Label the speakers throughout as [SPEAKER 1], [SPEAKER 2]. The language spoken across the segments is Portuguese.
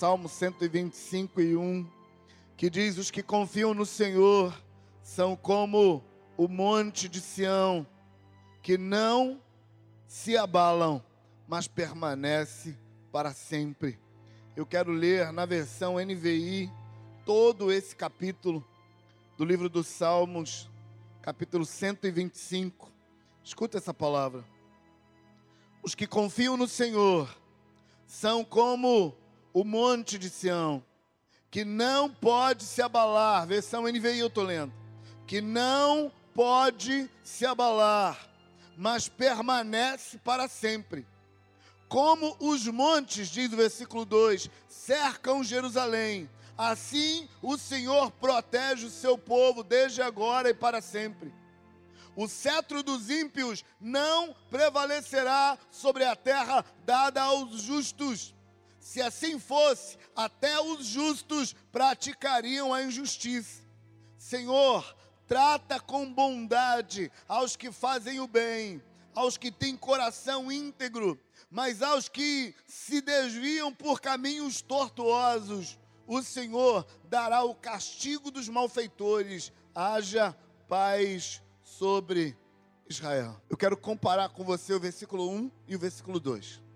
[SPEAKER 1] Salmo 125 e 1, que diz: Os que confiam no Senhor são como o monte de Sião, que não se abalam, mas permanece para sempre. Eu quero ler na versão NVI todo esse capítulo do livro dos Salmos, capítulo 125. Escuta essa palavra. Os que confiam no Senhor são como o monte de Sião, que não pode se abalar. Versão NVI eu estou lendo. Que não pode se abalar, mas permanece para sempre. Como os montes, diz o versículo 2, cercam Jerusalém, assim o Senhor protege o seu povo desde agora e para sempre. O cetro dos ímpios não prevalecerá sobre a terra dada aos justos. Se assim fosse, até os justos praticariam a injustiça. Senhor, trata com bondade aos que fazem o bem, aos que têm coração íntegro, mas aos que se desviam por caminhos tortuosos, o Senhor dará o castigo dos malfeitores. Haja paz sobre Israel. Eu quero comparar com você o versículo 1 e o versículo 2.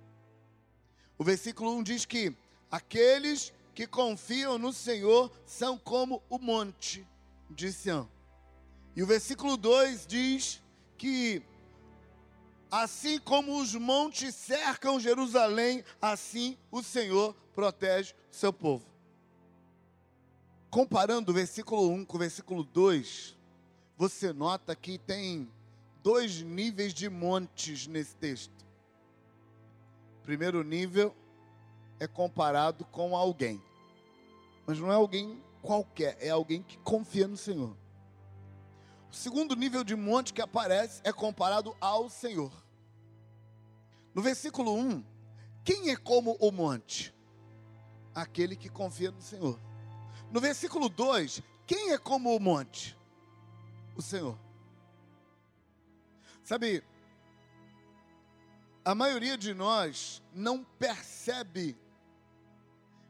[SPEAKER 1] O versículo 1 diz que aqueles que confiam no Senhor são como o monte de Sião. E o versículo 2 diz que assim como os montes cercam Jerusalém, assim o Senhor protege o seu povo. Comparando o versículo 1 com o versículo 2, você nota que tem dois níveis de montes nesse texto. Primeiro nível é comparado com alguém, mas não é alguém qualquer, é alguém que confia no Senhor. O segundo nível de monte que aparece é comparado ao Senhor. No versículo 1, quem é como o monte? Aquele que confia no Senhor. No versículo 2, quem é como o monte? o Senhor. Sabe, a maioria de nós não percebe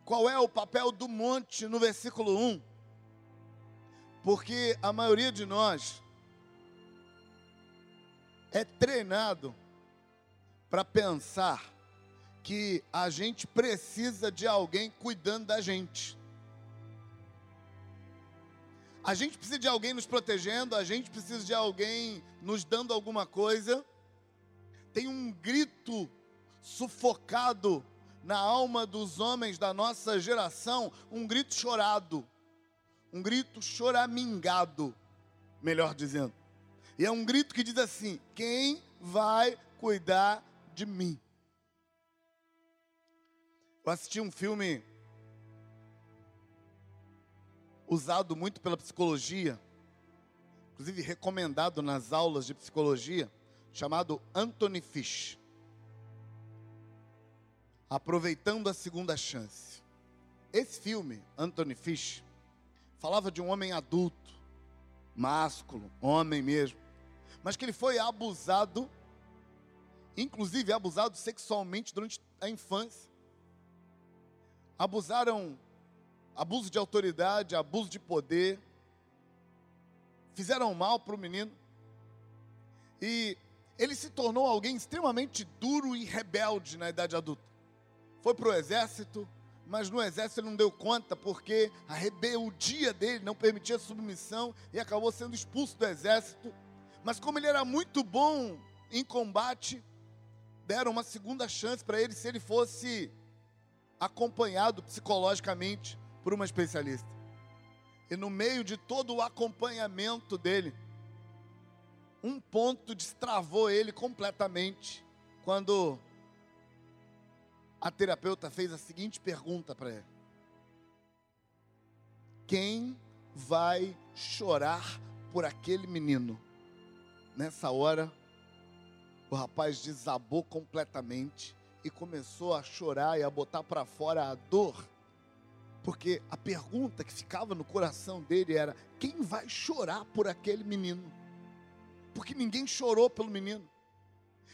[SPEAKER 1] qual é o papel do monte no versículo 1, porque a maioria de nós é treinado para pensar que a gente precisa de alguém cuidando da gente. A gente precisa de alguém nos protegendo, a gente precisa de alguém nos dando alguma coisa. Tem um grito sufocado na alma dos homens da nossa geração, um grito chorado, um grito choramingado, melhor dizendo. E é um grito que diz assim: quem vai cuidar de mim? Eu assisti um filme usado muito pela psicologia, inclusive recomendado nas aulas de psicologia, chamado Anthony Fish. Aproveitando a segunda chance. Esse filme, Anthony Fish, falava de um homem adulto, másculo, homem mesmo, mas que ele foi abusado, inclusive abusado sexualmente durante a infância. Abusaram abuso de autoridade, abuso de poder, fizeram mal para o menino. E ele se tornou alguém extremamente duro e rebelde na idade adulta. Foi para o exército, mas no exército ele não deu conta porque a rebeldia dele não permitia submissão e acabou sendo expulso do exército. Mas como ele era muito bom em combate, deram uma segunda chance para ele se ele fosse acompanhado psicologicamente por uma especialista. E no meio de todo o acompanhamento dele, um ponto destravou ele completamente quando a terapeuta fez a seguinte pergunta para ele: Quem vai chorar por aquele menino? Nessa hora, o rapaz desabou completamente e começou a chorar e a botar para fora a dor porque a pergunta que ficava no coração dele era: quem vai chorar por aquele menino? Porque ninguém chorou pelo menino.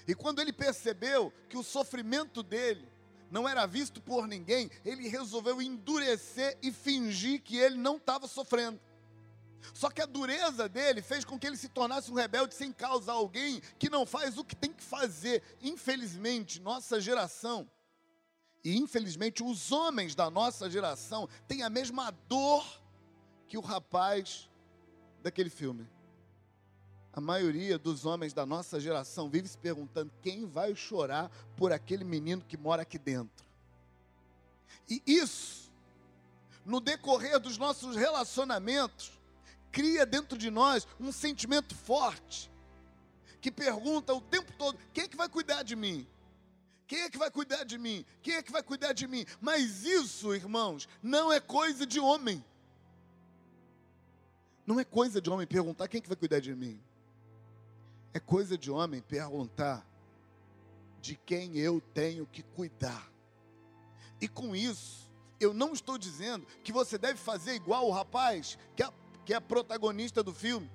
[SPEAKER 1] E quando ele percebeu que o sofrimento dele não era visto por ninguém, ele resolveu endurecer e fingir que ele não estava sofrendo. Só que a dureza dele fez com que ele se tornasse um rebelde sem causa, alguém que não faz o que tem que fazer. Infelizmente, nossa geração, e infelizmente os homens da nossa geração, têm a mesma dor que o rapaz daquele filme. A maioria dos homens da nossa geração vive se perguntando quem vai chorar por aquele menino que mora aqui dentro. E isso, no decorrer dos nossos relacionamentos, cria dentro de nós um sentimento forte que pergunta o tempo todo: quem é que vai cuidar de mim? Quem é que vai cuidar de mim? Quem é que vai cuidar de mim? Mas isso, irmãos, não é coisa de homem. Não é coisa de homem perguntar quem é que vai cuidar de mim. É coisa de homem perguntar de quem eu tenho que cuidar. E com isso, eu não estou dizendo que você deve fazer igual o rapaz que é, que é protagonista do filme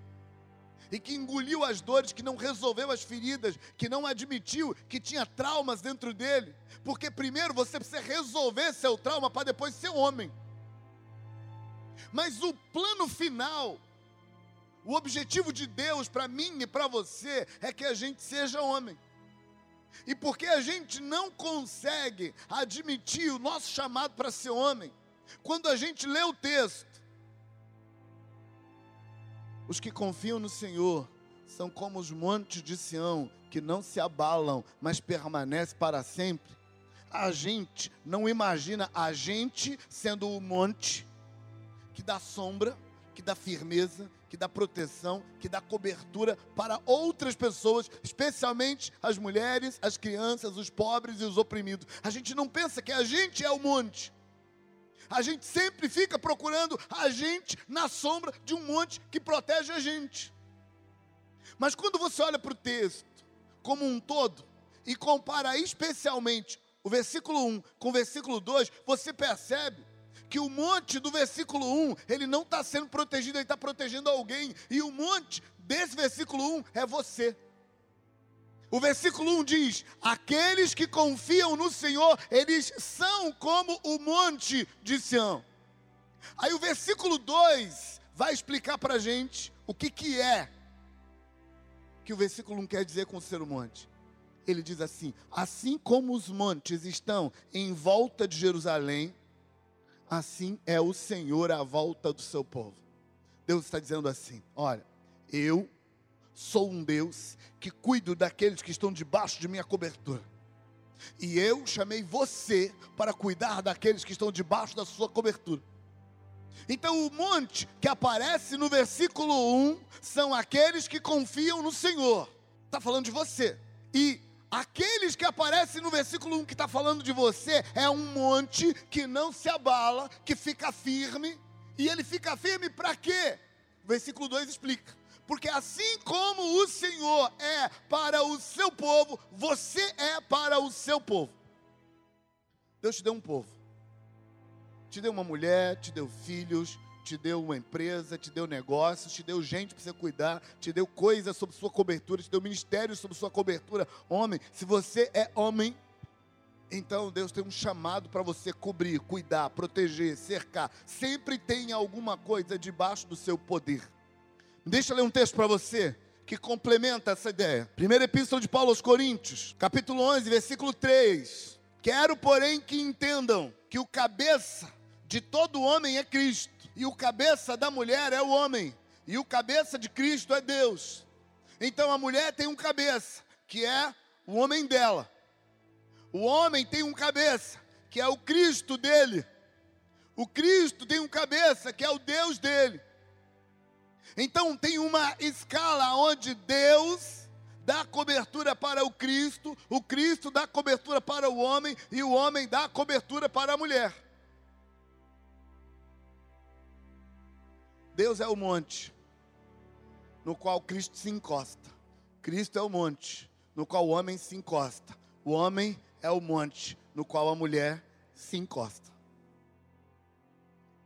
[SPEAKER 1] e que engoliu as dores, que não resolveu as feridas, que não admitiu que tinha traumas dentro dele. Porque primeiro você precisa resolver seu trauma para depois ser homem. Mas o plano final, o objetivo de Deus para mim e para você é que a gente seja homem. E porque a gente não consegue admitir o nosso chamado para ser homem, quando a gente lê o texto, os que confiam no Senhor são como os montes de Sião, que não se abalam, mas permanecem para sempre. A gente não imagina a gente sendo o monte que dá sombra, que dá firmeza, que dá proteção, que dá cobertura para outras pessoas, especialmente as mulheres, as crianças, os pobres e os oprimidos. A gente não pensa que a gente é o monte. A gente sempre fica procurando a gente na sombra de um monte que protege a gente. Mas quando você olha para o texto como um todo e compara especialmente o versículo 1 com o versículo 2, você percebe que o monte do versículo 1, ele não está sendo protegido, ele está protegendo alguém. E o monte desse versículo 1 é você. O versículo 1 diz: Aqueles que confiam no Senhor, eles são como o monte de Sião. Aí o versículo 2 vai explicar para a gente o que, que é que o versículo 1 quer dizer com ser o monte. Ele diz assim: Assim como os montes estão em volta de Jerusalém, assim é o Senhor à volta do seu povo. Deus está dizendo assim: Olha, eu sou um Deus que cuido daqueles que estão debaixo de minha cobertura. E eu chamei você para cuidar daqueles que estão debaixo da sua cobertura. Então, o monte que aparece no versículo 1 são aqueles que confiam no Senhor. Está falando de você. E aqueles que aparecem no versículo 1 que está falando de você é um monte que não se abala, que fica firme. E ele fica firme para quê? Versículo 2 explica porque assim como o Senhor é para o seu povo, você é para o seu povo. Deus te deu um povo, te deu uma mulher, te deu filhos, te deu uma empresa, te deu negócios, te deu gente para você cuidar, te deu coisas sob sua cobertura, te deu ministério sob sua cobertura. Homem, se você é homem, então Deus tem um chamado para você cobrir, cuidar, proteger, cercar. Sempre tem alguma coisa debaixo do seu poder. Deixa eu ler um texto para você que complementa essa ideia. Primeira epístola de Paulo aos Coríntios, capítulo 11, versículo 3. Quero, porém, que entendam que o cabeça de todo homem é Cristo, e o cabeça da mulher é o homem, e o cabeça de Cristo é Deus. Então a mulher tem um cabeça, que é o homem dela. O homem tem um cabeça, que é o Cristo dele. O Cristo tem um cabeça, que é o Deus dele. Então tem uma escala onde Deus dá cobertura para o Cristo, o Cristo dá cobertura para o homem e o homem dá cobertura para a mulher. Deus é o monte no qual Cristo se encosta. Cristo é o monte no qual o homem se encosta. O homem é o monte no qual a mulher se encosta.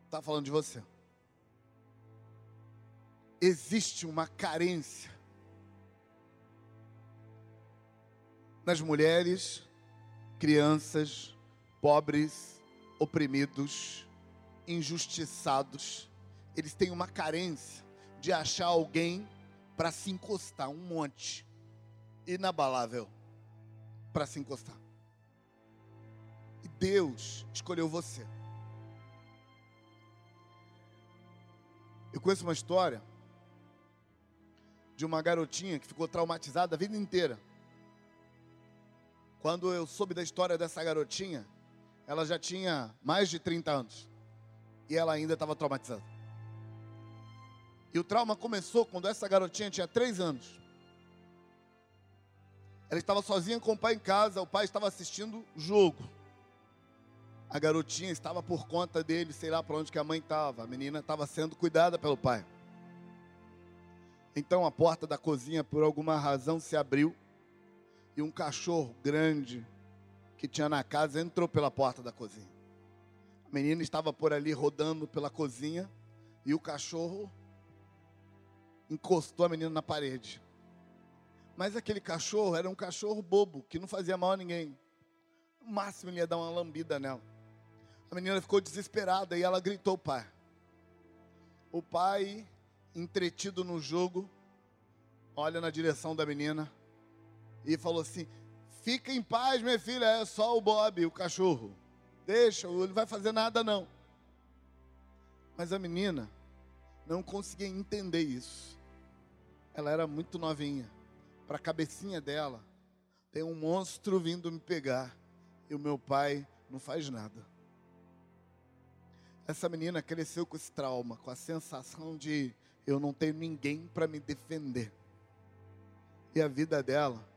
[SPEAKER 1] Está falando de você existe uma carência nas mulheres, crianças, pobres, oprimidos, injustiçados, eles têm uma carência de achar alguém para se encostar, um monte inabalável para se encostar. E Deus escolheu você. Eu conheço uma história de uma garotinha que ficou traumatizada a vida inteira. Quando eu soube da história dessa garotinha, ela já tinha mais de 30 anos e ela ainda estava traumatizada. E o trauma começou quando essa garotinha tinha 3 anos. Ela estava sozinha com o pai em casa, o pai estava assistindo jogo. A garotinha estava por conta dele, sei lá para onde que a mãe estava. A menina estava sendo cuidada pelo pai. Então a porta da cozinha, por alguma razão, se abriu e um cachorro grande que tinha na casa entrou pela porta da cozinha. A menina estava por ali rodando pela cozinha e o cachorro encostou a menina na parede. Mas aquele cachorro era um cachorro bobo, que não fazia mal a ninguém. No máximo ele ia dar uma lambida nela. A menina ficou desesperada e ela gritou o pai. O pai, entretido no jogo, olha na direção da menina e falou assim: Fica em paz, minha filha, é só o Bob, o cachorro. Deixa, ele não vai fazer nada não. Mas a menina não conseguia entender isso. Ela era muito novinha. Para a cabecinha dela, tem um monstro vindo me pegar e o meu pai não faz nada. Essa menina cresceu com esse trauma, com a sensação de eu não tenho ninguém para me defender. E a vida dela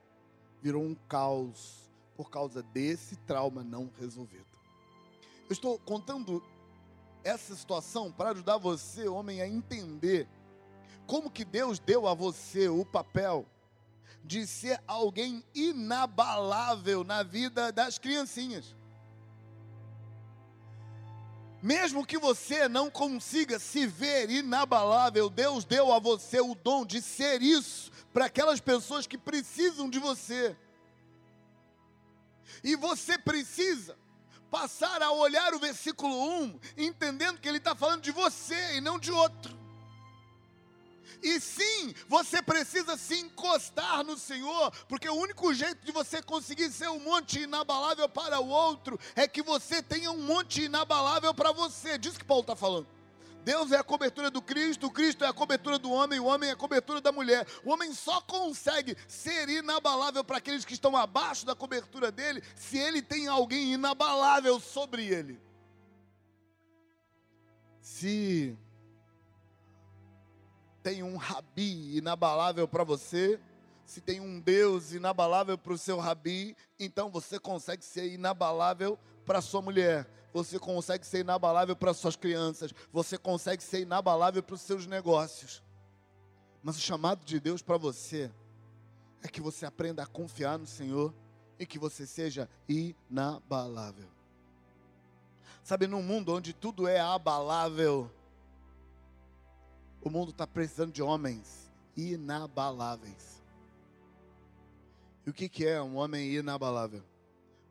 [SPEAKER 1] virou um caos por causa desse trauma não resolvido. Eu estou contando essa situação para ajudar você, homem, a entender como que Deus deu a você o papel de ser alguém inabalável na vida das criancinhas. Mesmo que você não consiga se ver inabalável, Deus deu a você o dom de ser isso para aquelas pessoas que precisam de você. E você precisa passar a olhar o versículo 1, entendendo que ele está falando de você e não de outro. E sim, você precisa se encostar no Senhor, porque o único jeito de você conseguir ser um monte inabalável para o outro é que você tenha um monte inabalável para você. Diz que Paulo está falando. Deus é a cobertura do Cristo, o Cristo é a cobertura do homem, o homem é a cobertura da mulher. O homem só consegue ser inabalável para aqueles que estão abaixo da cobertura dele, se ele tem alguém inabalável sobre ele. Se tem um rabi inabalável para você, se tem um Deus inabalável para o seu rabi, então você consegue ser inabalável para sua mulher, você consegue ser inabalável para suas crianças, você consegue ser inabalável para os seus negócios. Mas o chamado de Deus para você é que você aprenda a confiar no Senhor e que você seja inabalável. Sabe, num mundo onde tudo é abalável, o mundo está precisando de homens inabaláveis. E o que, que é um homem inabalável?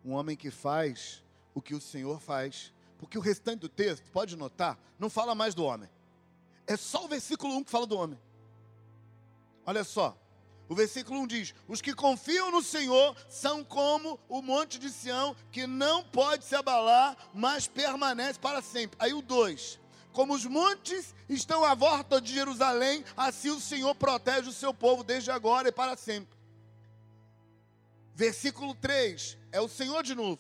[SPEAKER 1] Um homem que faz o que o Senhor faz. Porque o restante do texto, pode notar, não fala mais do homem. É só o versículo 1 que fala do homem. Olha só. O versículo 1 diz: Os que confiam no Senhor são como o monte de Sião, que não pode se abalar, mas permanece para sempre. Aí o 2: como os montes estão à volta de Jerusalém, assim o Senhor protege o seu povo desde agora e para sempre. Versículo 3, é o Senhor de novo.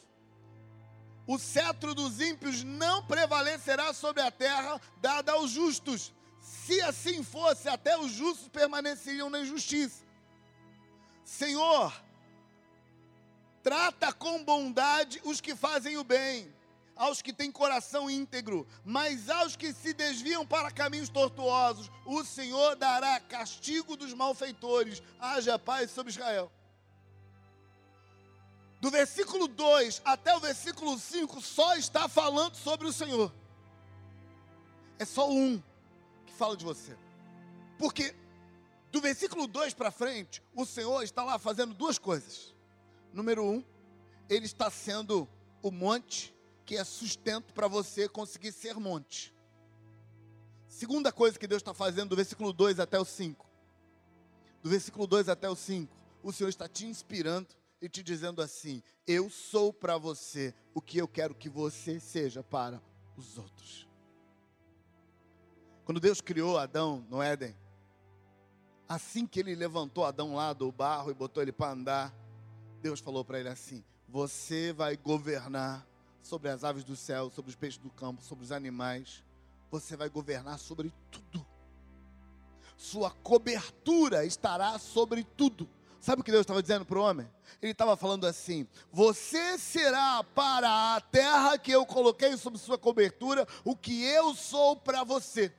[SPEAKER 1] O cetro dos ímpios não prevalecerá sobre a terra, dada aos justos. Se assim fosse, até os justos permaneceriam na injustiça. Senhor, trata com bondade os que fazem o bem aos que têm coração íntegro, mas aos que se desviam para caminhos tortuosos, o Senhor dará castigo dos malfeitores. Haja paz sobre Israel. Do versículo 2 até o versículo 5 só está falando sobre o Senhor. É só um que fala de você. Porque do versículo 2 para frente, o Senhor está lá fazendo duas coisas. Número um, ele está sendo o monte que é sustento para você conseguir ser monte. Segunda coisa que Deus está fazendo do versículo 2 até o 5. Do versículo 2 até o 5, o Senhor está te inspirando e te dizendo assim: Eu sou para você o que eu quero que você seja para os outros. Quando Deus criou Adão no Éden, assim que ele levantou Adão lá do barro e botou ele para andar, Deus falou para ele assim: Você vai governar sobre as aves do céu, sobre os peixes do campo, sobre os animais. Você vai governar sobre tudo. Sua cobertura estará sobre tudo. Sabe o que Deus estava dizendo para o homem? Ele estava falando assim: Você será para a terra que eu coloquei sob sua cobertura o que eu sou para você.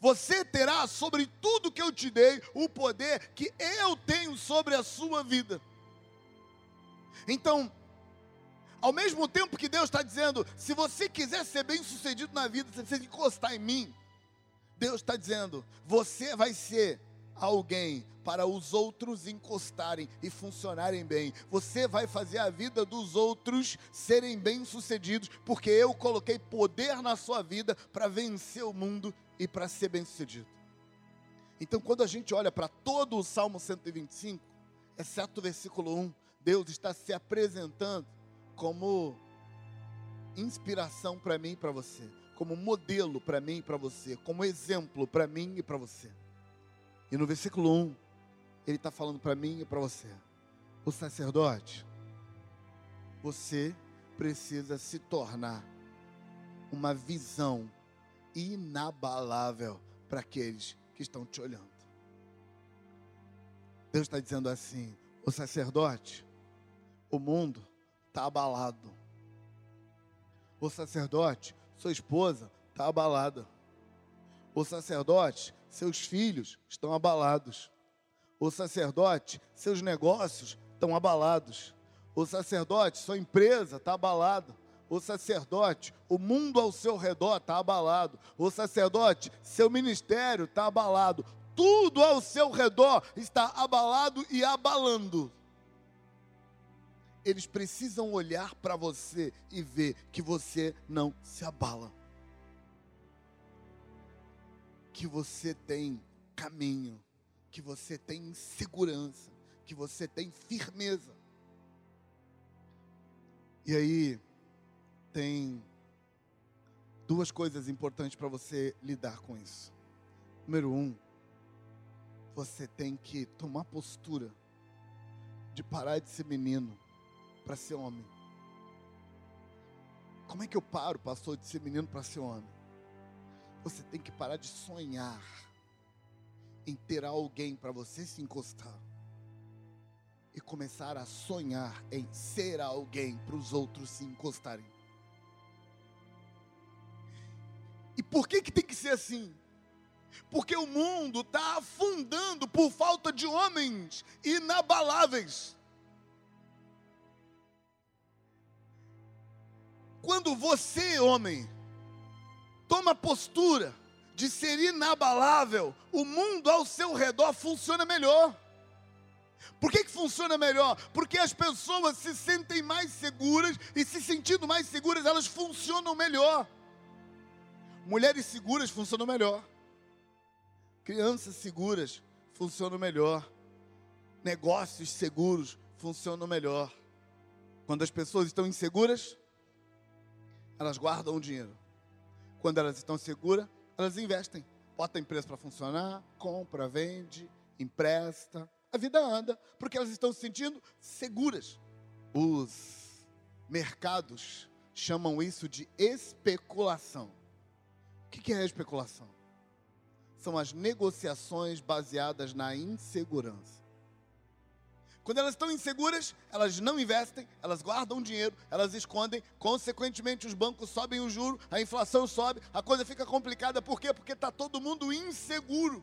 [SPEAKER 1] Você terá sobre tudo que eu te dei o poder que eu tenho sobre a sua vida. Então, ao mesmo tempo que Deus está dizendo, se você quiser ser bem sucedido na vida, você precisa encostar em mim. Deus está dizendo, você vai ser alguém para os outros encostarem e funcionarem bem. Você vai fazer a vida dos outros serem bem-sucedidos, porque eu coloquei poder na sua vida para vencer o mundo e para ser bem-sucedido. Então, quando a gente olha para todo o Salmo 125, exceto o versículo 1, Deus está se apresentando como inspiração para mim e para você, como modelo para mim e para você, como exemplo para mim e para você. E no versículo 1, ele está falando para mim e para você: o sacerdote, você precisa se tornar uma visão inabalável para aqueles que estão te olhando. Deus está dizendo assim: o sacerdote, o mundo está abalado. O sacerdote, sua esposa, está abalada. O sacerdote, seus filhos estão abalados. O sacerdote, seus negócios estão abalados. O sacerdote, sua empresa está abalada. O sacerdote, o mundo ao seu redor está abalado. O sacerdote, seu ministério está abalado. Tudo ao seu redor está abalado e abalando. Eles precisam olhar para você e ver que você não se abala. Que você tem caminho, que você tem segurança, que você tem firmeza. E aí, tem duas coisas importantes para você lidar com isso. Número um, você tem que tomar postura de parar de ser menino para ser homem. Como é que eu paro, pastor, de ser menino para ser homem? Você tem que parar de sonhar em ter alguém para você se encostar e começar a sonhar em ser alguém para os outros se encostarem. E por que, que tem que ser assim? Porque o mundo está afundando por falta de homens inabaláveis. Quando você, homem, toma postura de ser inabalável, o mundo ao seu redor funciona melhor. Por que, que funciona melhor? Porque as pessoas se sentem mais seguras e se sentindo mais seguras, elas funcionam melhor. Mulheres seguras funcionam melhor. Crianças seguras funcionam melhor. Negócios seguros funcionam melhor. Quando as pessoas estão inseguras, elas guardam o dinheiro. Quando elas estão seguras, elas investem. Bota a empresa para funcionar, compra, vende, empresta. A vida anda, porque elas estão se sentindo seguras. Os mercados chamam isso de especulação o que é especulação? São as negociações baseadas na insegurança. Quando elas estão inseguras, elas não investem, elas guardam dinheiro, elas escondem, consequentemente os bancos sobem o juro, a inflação sobe, a coisa fica complicada. Por quê? Porque está todo mundo inseguro.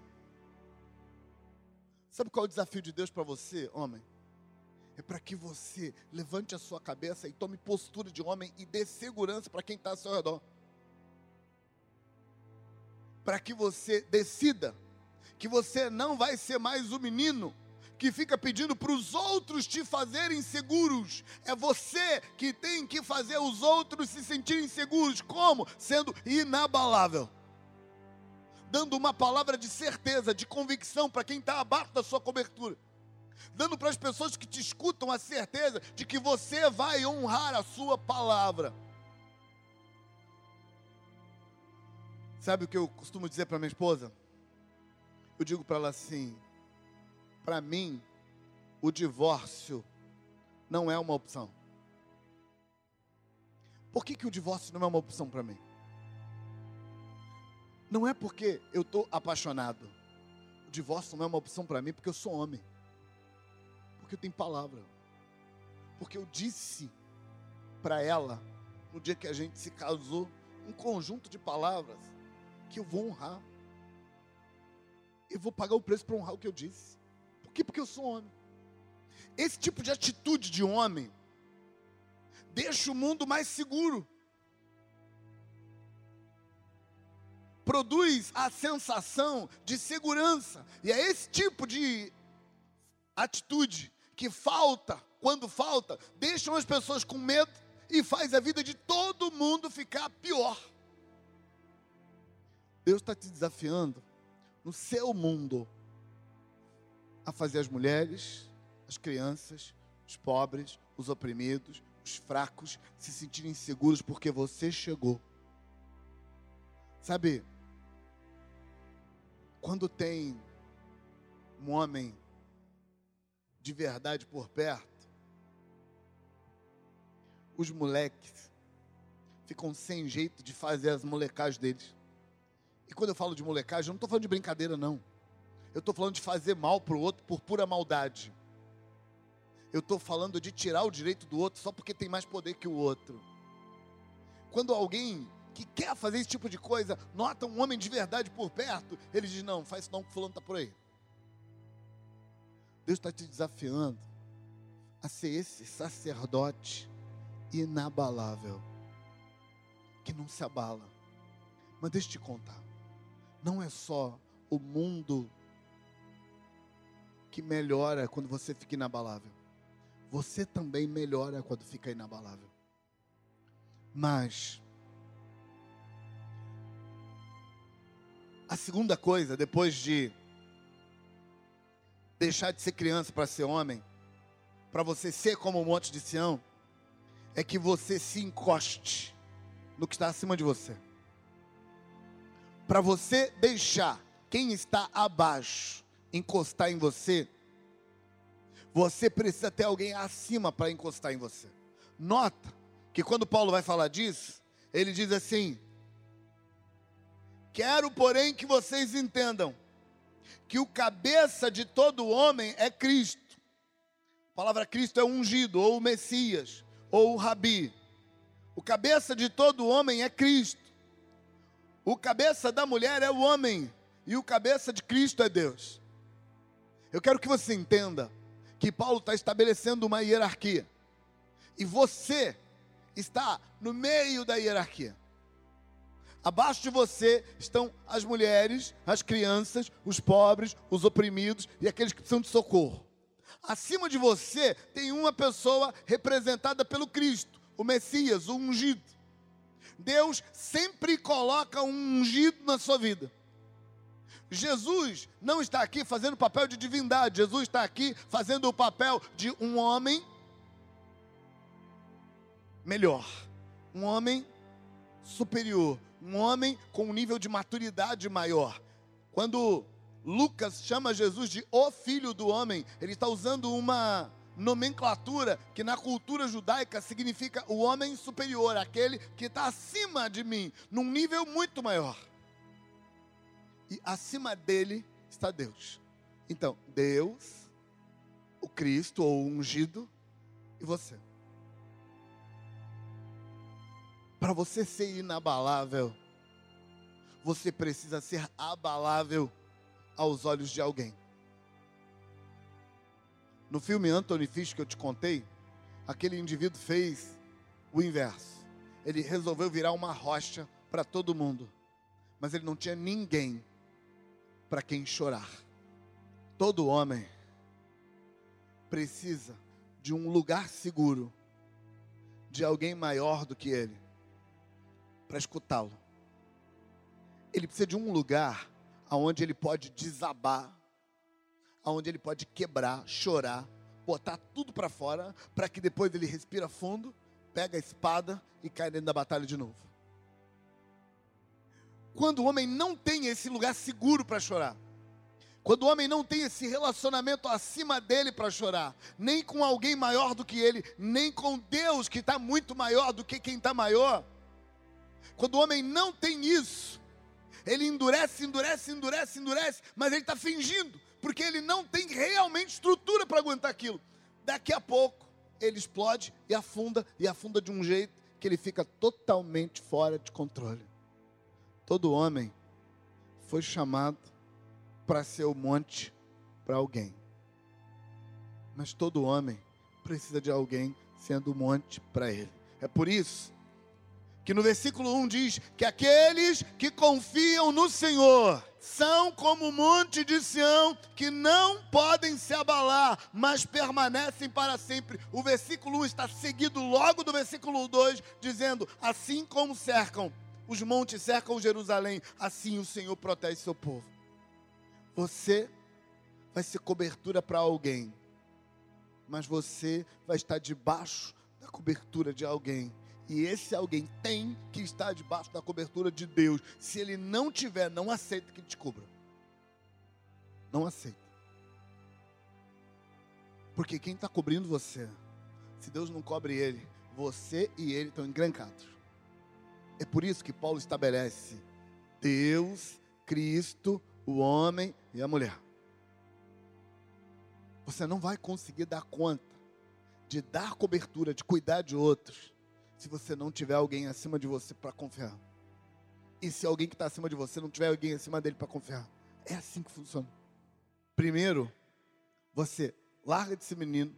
[SPEAKER 1] Sabe qual é o desafio de Deus para você, homem? É para que você levante a sua cabeça e tome postura de homem e dê segurança para quem está ao seu redor para que você decida que você não vai ser mais o menino que fica pedindo para os outros te fazerem seguros. É você que tem que fazer os outros se sentirem seguros. Como? Sendo inabalável. Dando uma palavra de certeza, de convicção para quem está abaixo da sua cobertura. Dando para as pessoas que te escutam a certeza de que você vai honrar a sua palavra. Sabe o que eu costumo dizer para minha esposa? Eu digo para ela assim: para mim, o divórcio não é uma opção. Por que, que o divórcio não é uma opção para mim? Não é porque eu estou apaixonado. O divórcio não é uma opção para mim porque eu sou homem. Porque eu tenho palavra. Porque eu disse para ela, no dia que a gente se casou, um conjunto de palavras que eu vou honrar. Eu vou pagar o preço para honrar o que eu disse. Quê? Porque eu sou homem. Esse tipo de atitude de homem deixa o mundo mais seguro. Produz a sensação de segurança. E é esse tipo de atitude que falta, quando falta, deixam as pessoas com medo e faz a vida de todo mundo ficar pior. Deus está te desafiando no seu mundo a fazer as mulheres, as crianças, os pobres, os oprimidos, os fracos se sentirem seguros porque você chegou. Sabe, quando tem um homem de verdade por perto, os moleques ficam sem jeito de fazer as molecagens deles. E quando eu falo de molecagem, eu não estou falando de brincadeira, não. Eu estou falando de fazer mal para o outro por pura maldade. Eu estou falando de tirar o direito do outro só porque tem mais poder que o outro. Quando alguém que quer fazer esse tipo de coisa nota um homem de verdade por perto, ele diz: Não, faz isso não, que fulano está por aí. Deus está te desafiando a ser esse sacerdote inabalável, que não se abala. Mas deixa eu te contar não é só o mundo que melhora quando você fica inabalável. Você também melhora quando fica inabalável. Mas a segunda coisa, depois de deixar de ser criança para ser homem, para você ser como o monte de Sião, é que você se encoste no que está acima de você para você deixar quem está abaixo encostar em você, você precisa ter alguém acima para encostar em você. Nota que quando Paulo vai falar disso, ele diz assim: Quero, porém, que vocês entendam que o cabeça de todo homem é Cristo. A palavra Cristo é ungido, ou o Messias, ou o Rabi. O cabeça de todo homem é Cristo. O cabeça da mulher é o homem e o cabeça de Cristo é Deus. Eu quero que você entenda que Paulo está estabelecendo uma hierarquia e você está no meio da hierarquia. Abaixo de você estão as mulheres, as crianças, os pobres, os oprimidos e aqueles que precisam de socorro. Acima de você tem uma pessoa representada pelo Cristo, o Messias, o ungido. Deus sempre coloca um ungido na sua vida. Jesus não está aqui fazendo o papel de divindade, Jesus está aqui fazendo o papel de um homem melhor, um homem superior, um homem com um nível de maturidade maior. Quando Lucas chama Jesus de o filho do homem, ele está usando uma nomenclatura que na cultura judaica significa o homem superior, aquele que está acima de mim, num nível muito maior. E acima dele está Deus. Então, Deus, o Cristo ou o ungido e você. Para você ser inabalável, você precisa ser abalável aos olhos de alguém. No filme Anthony Fish que eu te contei, aquele indivíduo fez o inverso. Ele resolveu virar uma rocha para todo mundo, mas ele não tinha ninguém para quem chorar. Todo homem precisa de um lugar seguro, de alguém maior do que ele, para escutá-lo. Ele precisa de um lugar aonde ele pode desabar, aonde ele pode quebrar, chorar, botar tudo para fora, para que depois ele respira fundo, pega a espada e cai dentro da batalha de novo. Quando o homem não tem esse lugar seguro para chorar, quando o homem não tem esse relacionamento acima dele para chorar, nem com alguém maior do que ele, nem com Deus que está muito maior do que quem está maior, quando o homem não tem isso, ele endurece, endurece, endurece, endurece, mas ele está fingindo, porque ele não tem realmente estrutura para aguentar aquilo. Daqui a pouco, ele explode e afunda, e afunda de um jeito que ele fica totalmente fora de controle. Todo homem foi chamado para ser o monte para alguém. Mas todo homem precisa de alguém sendo o monte para ele. É por isso que no versículo 1 diz que aqueles que confiam no Senhor são como o monte de Sião, que não podem se abalar, mas permanecem para sempre. O versículo 1 está seguido logo do versículo 2, dizendo: Assim como cercam, os montes cercam Jerusalém, assim o Senhor protege seu povo. Você vai ser cobertura para alguém, mas você vai estar debaixo da cobertura de alguém. E esse alguém tem que estar debaixo da cobertura de Deus. Se ele não tiver, não aceita que te cubra. Não aceita. Porque quem está cobrindo você, se Deus não cobre ele, você e ele estão encrencados. É por isso que Paulo estabelece Deus, Cristo, o homem e a mulher. Você não vai conseguir dar conta de dar cobertura, de cuidar de outros, se você não tiver alguém acima de você para confiar. E se alguém que está acima de você não tiver alguém acima dele para confiar. É assim que funciona. Primeiro, você larga de ser menino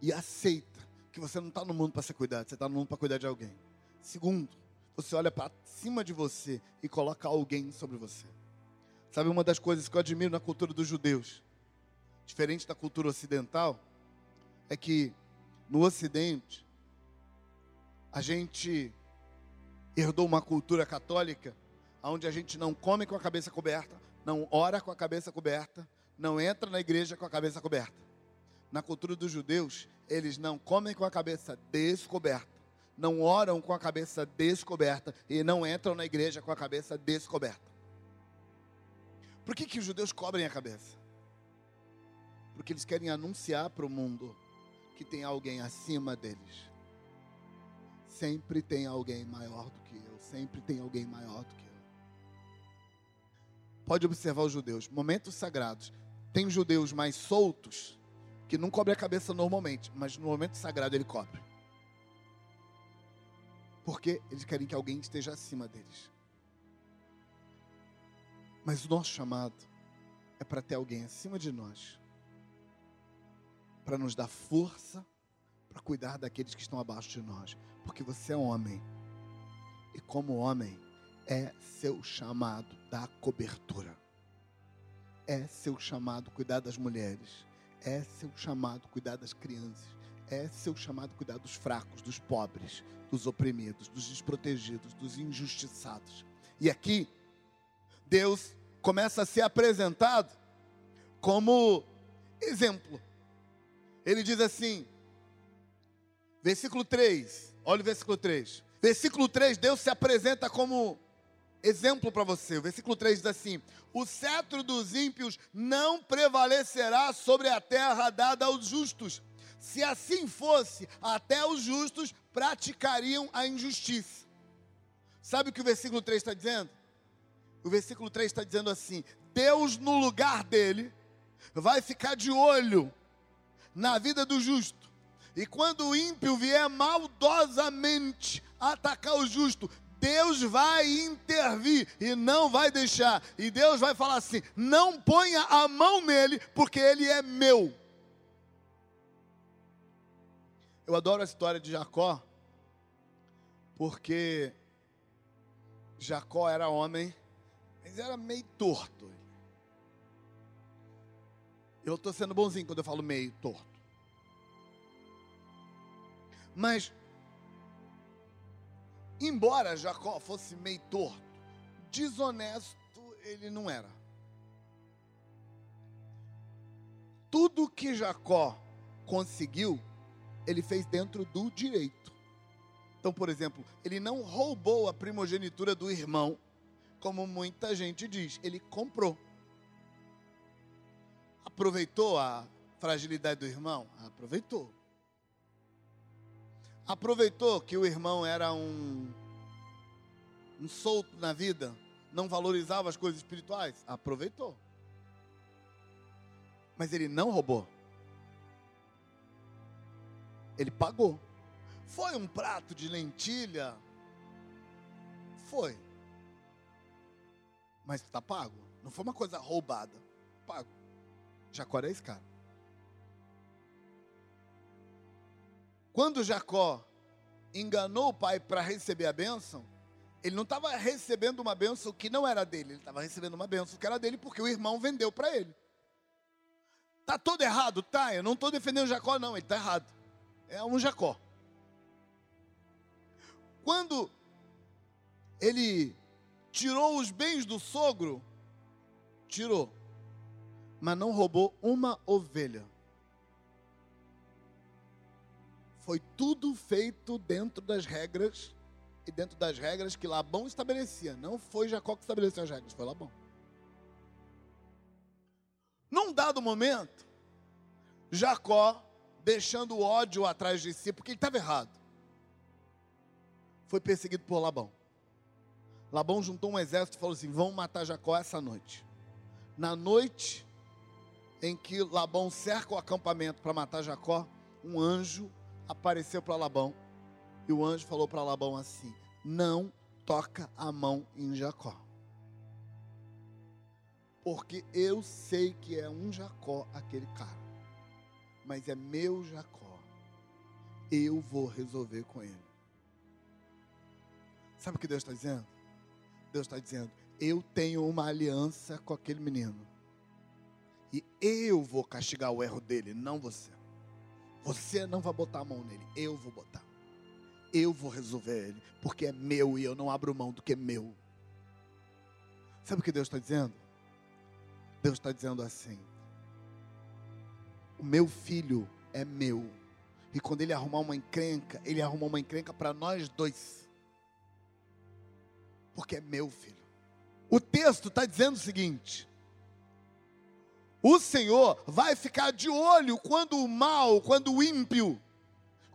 [SPEAKER 1] e aceita que você não está no mundo para ser cuidado, você está no mundo para cuidar de alguém. Segundo, você olha para cima de você e coloca alguém sobre você. Sabe uma das coisas que eu admiro na cultura dos judeus, diferente da cultura ocidental, é que no Ocidente a gente herdou uma cultura católica onde a gente não come com a cabeça coberta, não ora com a cabeça coberta, não entra na igreja com a cabeça coberta. Na cultura dos judeus, eles não comem com a cabeça descoberta, não oram com a cabeça descoberta e não entram na igreja com a cabeça descoberta. Por que, que os judeus cobrem a cabeça? Porque eles querem anunciar para o mundo que tem alguém acima deles. Sempre tem alguém maior do que eu. Sempre tem alguém maior do que eu. Pode observar os judeus. Momentos sagrados. Tem judeus mais soltos que não cobrem a cabeça normalmente, mas no momento sagrado ele cobre. Porque eles querem que alguém esteja acima deles. Mas o nosso chamado é para ter alguém acima de nós, para nos dar força para cuidar daqueles que estão abaixo de nós, porque você é homem, e como homem, é seu chamado dar cobertura, é seu chamado cuidar das mulheres, é seu chamado cuidar das crianças, é seu chamado cuidar dos fracos, dos pobres, dos oprimidos, dos desprotegidos, dos injustiçados. E aqui, Deus começa a ser apresentado como exemplo. Ele diz assim, versículo 3, olha o versículo 3. Versículo 3, Deus se apresenta como exemplo para você. O versículo 3 diz assim: O cetro dos ímpios não prevalecerá sobre a terra dada aos justos. Se assim fosse, até os justos praticariam a injustiça. Sabe o que o versículo 3 está dizendo? O versículo 3 está dizendo assim: Deus, no lugar dele, vai ficar de olho na vida do justo. E quando o ímpio vier maldosamente atacar o justo, Deus vai intervir e não vai deixar. E Deus vai falar assim: não ponha a mão nele, porque ele é meu. Eu adoro a história de Jacó, porque Jacó era homem mas era meio torto. Eu estou sendo bonzinho quando eu falo meio torto. Mas, embora Jacó fosse meio torto, desonesto ele não era. Tudo que Jacó conseguiu, ele fez dentro do direito. Então, por exemplo, ele não roubou a primogenitura do irmão, como muita gente diz, ele comprou. Aproveitou a fragilidade do irmão? Aproveitou. Aproveitou que o irmão era um, um solto na vida, não valorizava as coisas espirituais? Aproveitou. Mas ele não roubou. Ele pagou. Foi um prato de lentilha? Foi. Mas está pago. Não foi uma coisa roubada. Pago. Jacó era esse cara. Quando Jacó enganou o pai para receber a bênção, ele não estava recebendo uma bênção que não era dele, ele estava recebendo uma bênção que era dele porque o irmão vendeu para ele. Tá todo errado, tá? Eu não estou defendendo Jacó, não, ele está errado. É um Jacó. Quando ele tirou os bens do sogro, tirou, mas não roubou uma ovelha. Foi tudo feito dentro das regras e dentro das regras que Labão estabelecia. Não foi Jacó que estabeleceu as regras, foi Labão. Num dado momento, Jacó, deixando o ódio atrás de si, porque ele estava errado, foi perseguido por Labão. Labão juntou um exército e falou assim: vamos matar Jacó essa noite. Na noite em que Labão cerca o acampamento para matar Jacó, um anjo apareceu para Labão e o anjo falou para Labão assim: Não toca a mão em Jacó. Porque eu sei que é um Jacó aquele cara. Mas é meu Jacó. Eu vou resolver com ele. Sabe o que Deus está dizendo? Deus está dizendo: Eu tenho uma aliança com aquele menino. E eu vou castigar o erro dele, não você. Você não vai botar a mão nele, eu vou botar. Eu vou resolver ele, porque é meu e eu não abro mão do que é meu. Sabe o que Deus está dizendo? Deus está dizendo assim: o meu filho é meu. E quando ele arrumar uma encrenca, ele arrumou uma encrenca para nós dois. Porque é meu filho. O texto está dizendo o seguinte: o Senhor vai ficar de olho quando o mal, quando o ímpio,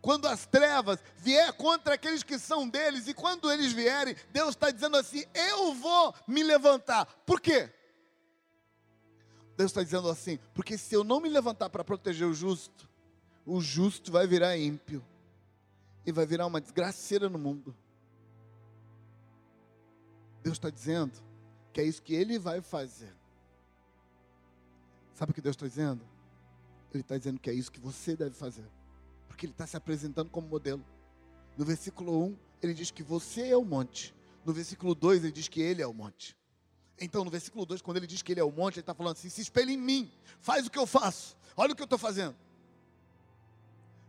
[SPEAKER 1] quando as trevas vier contra aqueles que são deles, e quando eles vierem, Deus está dizendo assim: eu vou me levantar. Por quê? Deus está dizendo assim: porque se eu não me levantar para proteger o justo, o justo vai virar ímpio e vai virar uma desgraceira no mundo. Deus está dizendo que é isso que Ele vai fazer. Sabe o que Deus está dizendo? Ele está dizendo que é isso que você deve fazer. Porque Ele está se apresentando como modelo. No versículo 1, ele diz que você é o monte. No versículo 2, ele diz que Ele é o monte. Então, no versículo 2, quando ele diz que Ele é o monte, ele está falando assim: se espelhe em mim, faz o que eu faço, olha o que eu estou fazendo.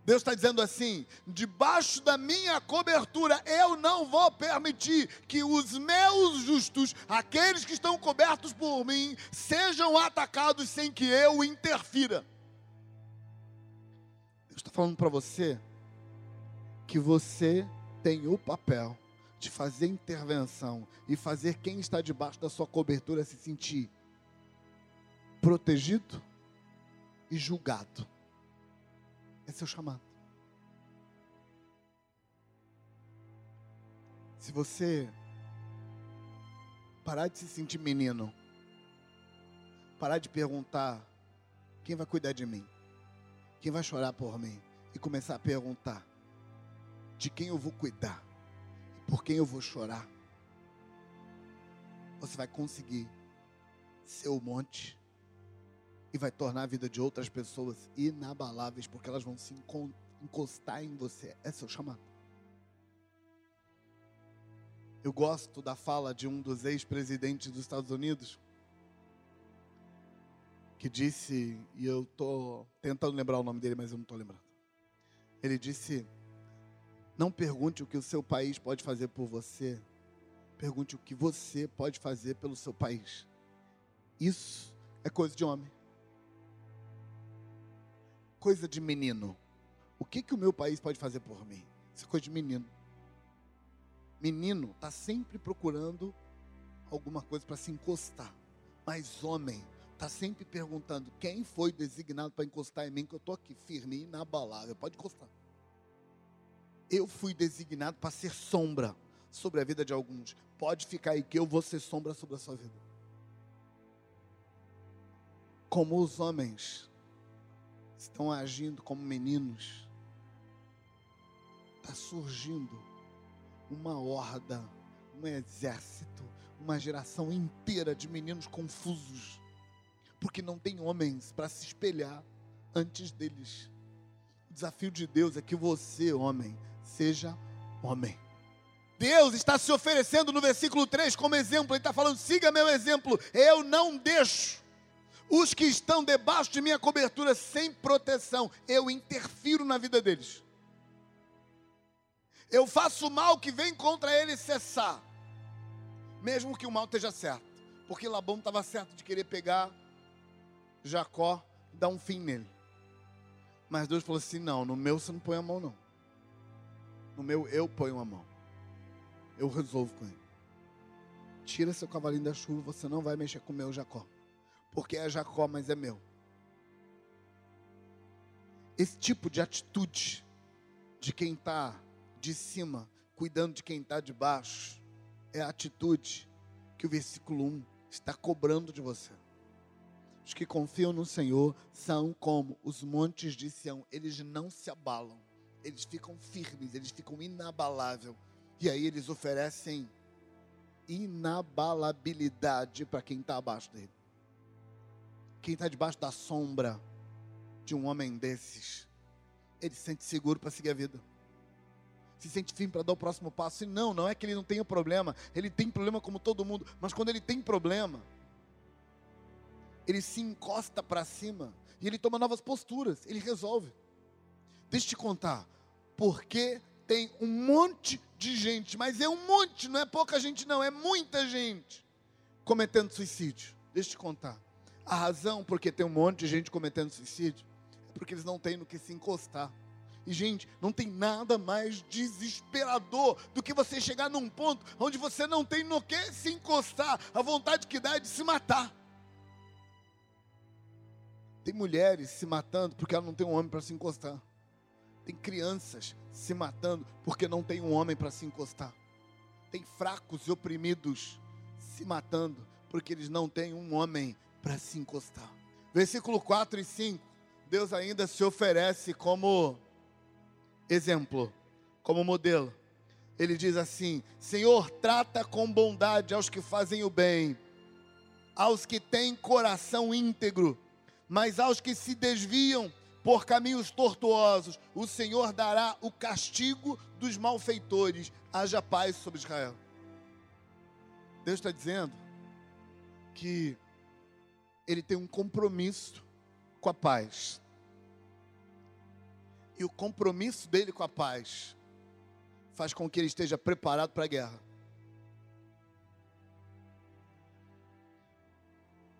[SPEAKER 1] Deus está dizendo assim: debaixo da minha cobertura, eu não vou permitir que os meus justos, aqueles que estão cobertos por mim, sejam atacados sem que eu interfira. Deus está falando para você que você tem o papel de fazer intervenção e fazer quem está debaixo da sua cobertura se sentir protegido e julgado. É o chamado. Se você parar de se sentir menino, parar de perguntar quem vai cuidar de mim, quem vai chorar por mim, e começar a perguntar de quem eu vou cuidar por quem eu vou chorar, você vai conseguir ser o monte e vai tornar a vida de outras pessoas inabaláveis, porque elas vão se encostar em você. É o chamado. Eu gosto da fala de um dos ex-presidentes dos Estados Unidos, que disse, e eu tô tentando lembrar o nome dele, mas eu não estou lembrando. Ele disse: Não pergunte o que o seu país pode fazer por você, pergunte o que você pode fazer pelo seu país. Isso é coisa de homem. Coisa de menino. O que, que o meu país pode fazer por mim? Isso é coisa de menino. Menino está sempre procurando alguma coisa para se encostar. Mas homem está sempre perguntando quem foi designado para encostar em mim, que eu estou aqui firme e inabalável. Pode encostar. Eu fui designado para ser sombra sobre a vida de alguns. Pode ficar aí que eu vou ser sombra sobre a sua vida. Como os homens estão agindo como meninos, está surgindo uma horda, um exército, uma geração inteira de meninos confusos, porque não tem homens para se espelhar antes deles. O desafio de Deus é que você, homem, seja homem. Deus está se oferecendo no versículo 3 como exemplo, Ele está falando: siga meu exemplo, eu não deixo os que estão debaixo de minha cobertura sem proteção, eu interfiro na vida deles. Eu faço o mal que vem contra eles cessar, mesmo que o mal esteja certo, porque Labão estava certo de querer pegar Jacó dar um fim nele. Mas Deus falou assim: não, no meu você não põe a mão, não. No meu eu ponho a mão. Eu resolvo com ele. Tira seu cavalinho da chuva, você não vai mexer com o meu Jacó porque é Jacó, mas é meu. Esse tipo de atitude de quem está de cima, cuidando de quem está de baixo, é a atitude que o versículo 1 está cobrando de você. Os que confiam no Senhor são como os montes de Sião, eles não se abalam, eles ficam firmes, eles ficam inabaláveis, e aí eles oferecem inabalabilidade para quem está abaixo dele. Quem está debaixo da sombra de um homem desses, ele se sente seguro para seguir a vida. Se sente firme para dar o próximo passo. E não, não é que ele não tenha problema. Ele tem problema como todo mundo. Mas quando ele tem problema, ele se encosta para cima e ele toma novas posturas. Ele resolve. Deixa eu te contar. Porque tem um monte de gente, mas é um monte, não é pouca gente, não, é muita gente cometendo suicídio. Deixa eu te contar. A razão porque tem um monte de gente cometendo suicídio é porque eles não têm no que se encostar. E, gente, não tem nada mais desesperador do que você chegar num ponto onde você não tem no que se encostar, a vontade que dá é de se matar. Tem mulheres se matando porque ela não tem um homem para se encostar. Tem crianças se matando porque não tem um homem para se encostar. Tem fracos e oprimidos se matando porque eles não têm um homem para se encostar. Versículo 4 e 5. Deus ainda se oferece como exemplo, como modelo. Ele diz assim: Senhor, trata com bondade aos que fazem o bem, aos que têm coração íntegro, mas aos que se desviam por caminhos tortuosos, o Senhor dará o castigo dos malfeitores. Haja paz sobre Israel. Deus está dizendo que ele tem um compromisso com a paz. E o compromisso dele com a paz faz com que ele esteja preparado para a guerra.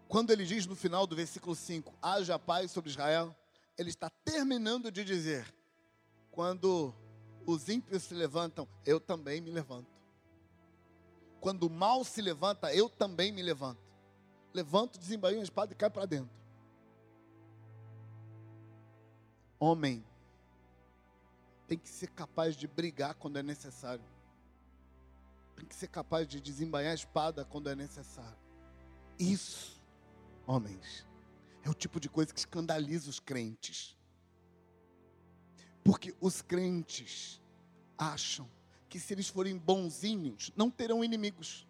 [SPEAKER 1] Quando ele diz no final do versículo 5: haja paz sobre Israel, ele está terminando de dizer: quando os ímpios se levantam, eu também me levanto. Quando o mal se levanta, eu também me levanto levanta, desembainha a espada e cai para dentro. Homem tem que ser capaz de brigar quando é necessário. Tem que ser capaz de desembainhar a espada quando é necessário. Isso, homens, é o tipo de coisa que escandaliza os crentes. Porque os crentes acham que se eles forem bonzinhos, não terão inimigos.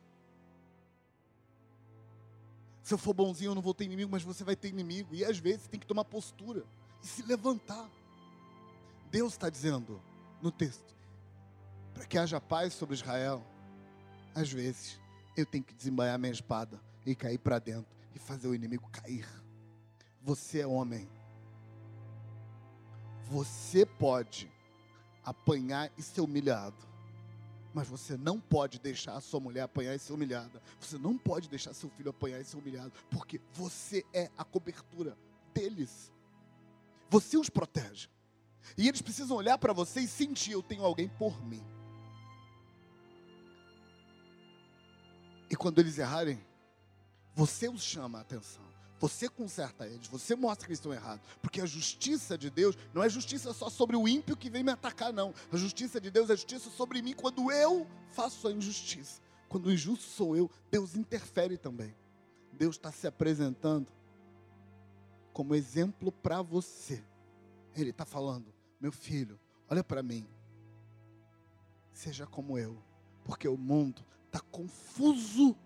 [SPEAKER 1] Se eu for bonzinho, eu não vou ter inimigo, mas você vai ter inimigo. E às vezes tem que tomar postura e se levantar. Deus está dizendo no texto: para que haja paz sobre Israel, às vezes eu tenho que desembainhar minha espada e cair para dentro e fazer o inimigo cair. Você é homem. Você pode apanhar e ser humilhado. Mas você não pode deixar a sua mulher apanhar e ser humilhada. Você não pode deixar seu filho apanhar e ser humilhado. Porque você é a cobertura deles. Você os protege. E eles precisam olhar para você e sentir: eu tenho alguém por mim. E quando eles errarem, você os chama a atenção. Você conserta eles, você mostra que eles estão errados. Porque a justiça de Deus não é justiça só sobre o ímpio que vem me atacar, não. A justiça de Deus é justiça sobre mim quando eu faço a injustiça. Quando o injusto sou eu, Deus interfere também. Deus está se apresentando como exemplo para você. Ele está falando, meu filho, olha para mim. Seja como eu, porque o mundo está confuso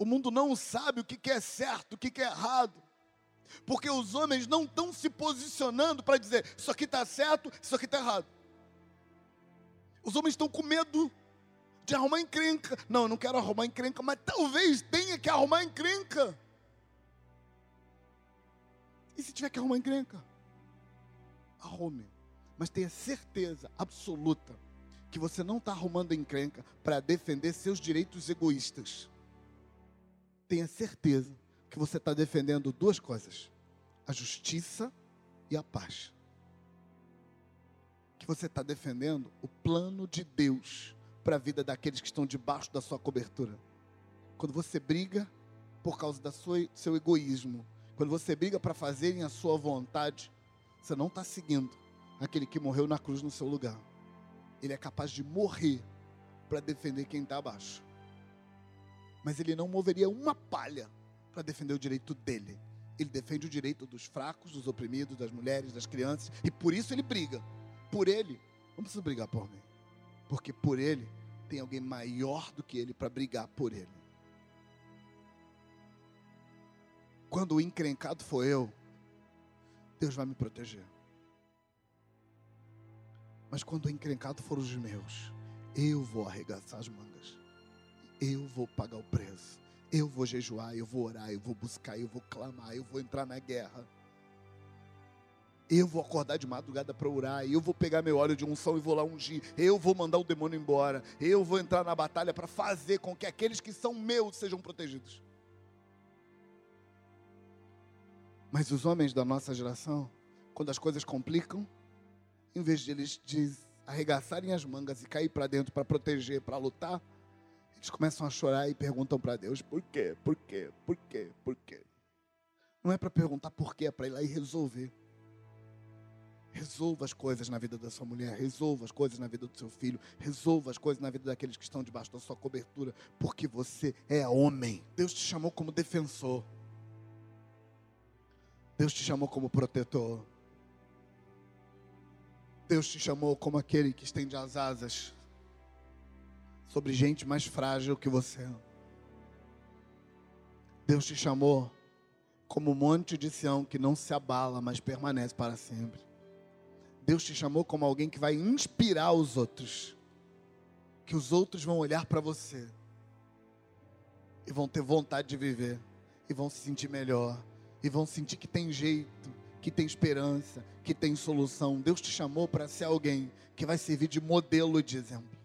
[SPEAKER 1] o mundo não sabe o que é certo, o que é errado. Porque os homens não estão se posicionando para dizer isso aqui está certo, isso aqui está errado. Os homens estão com medo de arrumar encrenca. Não, eu não quero arrumar encrenca, mas talvez tenha que arrumar encrenca. E se tiver que arrumar encrenca? Arrume. Mas tenha certeza absoluta que você não está arrumando encrenca para defender seus direitos egoístas tenha certeza que você está defendendo duas coisas: a justiça e a paz. Que você está defendendo o plano de Deus para a vida daqueles que estão debaixo da sua cobertura. Quando você briga por causa do seu egoísmo, quando você briga para fazerem a sua vontade, você não está seguindo aquele que morreu na cruz no seu lugar. Ele é capaz de morrer para defender quem está abaixo mas ele não moveria uma palha para defender o direito dele. Ele defende o direito dos fracos, dos oprimidos, das mulheres, das crianças, e por isso ele briga. Por ele, não precisa brigar por mim, porque por ele tem alguém maior do que ele para brigar por ele. Quando o encrencado for eu, Deus vai me proteger. Mas quando o encrencado for os meus, eu vou arregaçar as mangas eu vou pagar o preço. Eu vou jejuar, eu vou orar, eu vou buscar, eu vou clamar, eu vou entrar na guerra. Eu vou acordar de madrugada para orar, eu vou pegar meu óleo de unção e vou lá ungir. Eu vou mandar o demônio embora. Eu vou entrar na batalha para fazer com que aqueles que são meus sejam protegidos. Mas os homens da nossa geração, quando as coisas complicam, em vez de eles arregaçarem as mangas e cair para dentro para proteger, para lutar, eles começam a chorar e perguntam para Deus: por quê? Por quê? Por quê? Por quê? Não é para perguntar por quê, é para ir lá e resolver. Resolva as coisas na vida da sua mulher, resolva as coisas na vida do seu filho, resolva as coisas na vida daqueles que estão debaixo da sua cobertura, porque você é homem. Deus te chamou como defensor. Deus te chamou como protetor. Deus te chamou como aquele que estende as asas sobre gente mais frágil que você. Deus te chamou como um monte de Sião que não se abala, mas permanece para sempre. Deus te chamou como alguém que vai inspirar os outros, que os outros vão olhar para você e vão ter vontade de viver, e vão se sentir melhor, e vão sentir que tem jeito, que tem esperança, que tem solução. Deus te chamou para ser alguém que vai servir de modelo de exemplo.